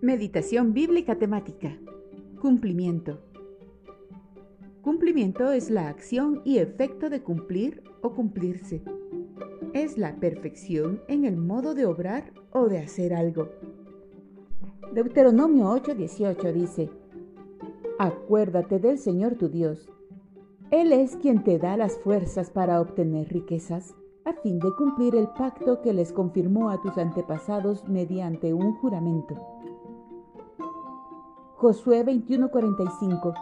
Meditación bíblica temática. Cumplimiento. Cumplimiento es la acción y efecto de cumplir o cumplirse. Es la perfección en el modo de obrar o de hacer algo. Deuteronomio 8:18 dice, Acuérdate del Señor tu Dios. Él es quien te da las fuerzas para obtener riquezas, a fin de cumplir el pacto que les confirmó a tus antepasados mediante un juramento. Josué 21:45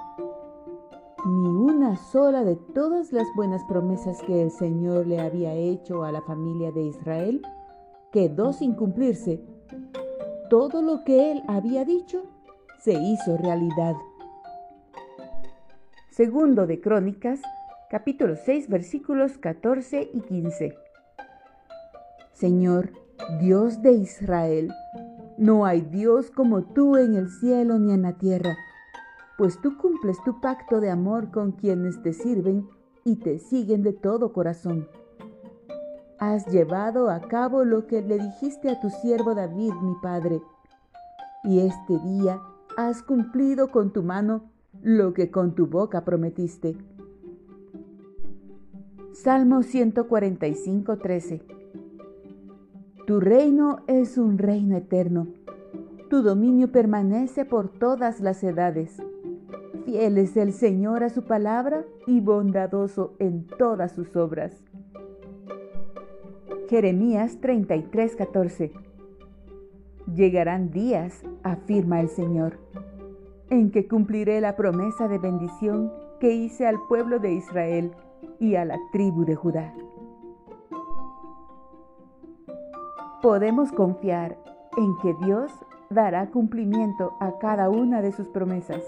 Ni una sola de todas las buenas promesas que el Señor le había hecho a la familia de Israel quedó sin cumplirse. Todo lo que él había dicho se hizo realidad. Segundo de Crónicas, capítulo 6, versículos 14 y 15. Señor, Dios de Israel, no hay Dios como tú en el cielo ni en la tierra, pues tú cumples tu pacto de amor con quienes te sirven y te siguen de todo corazón. Has llevado a cabo lo que le dijiste a tu siervo David, mi padre, y este día has cumplido con tu mano lo que con tu boca prometiste. Salmo 145, 13 tu reino es un reino eterno. Tu dominio permanece por todas las edades. Fiel es el Señor a su palabra y bondadoso en todas sus obras. Jeremías 33:14 Llegarán días, afirma el Señor, en que cumpliré la promesa de bendición que hice al pueblo de Israel y a la tribu de Judá. Podemos confiar en que Dios dará cumplimiento a cada una de sus promesas.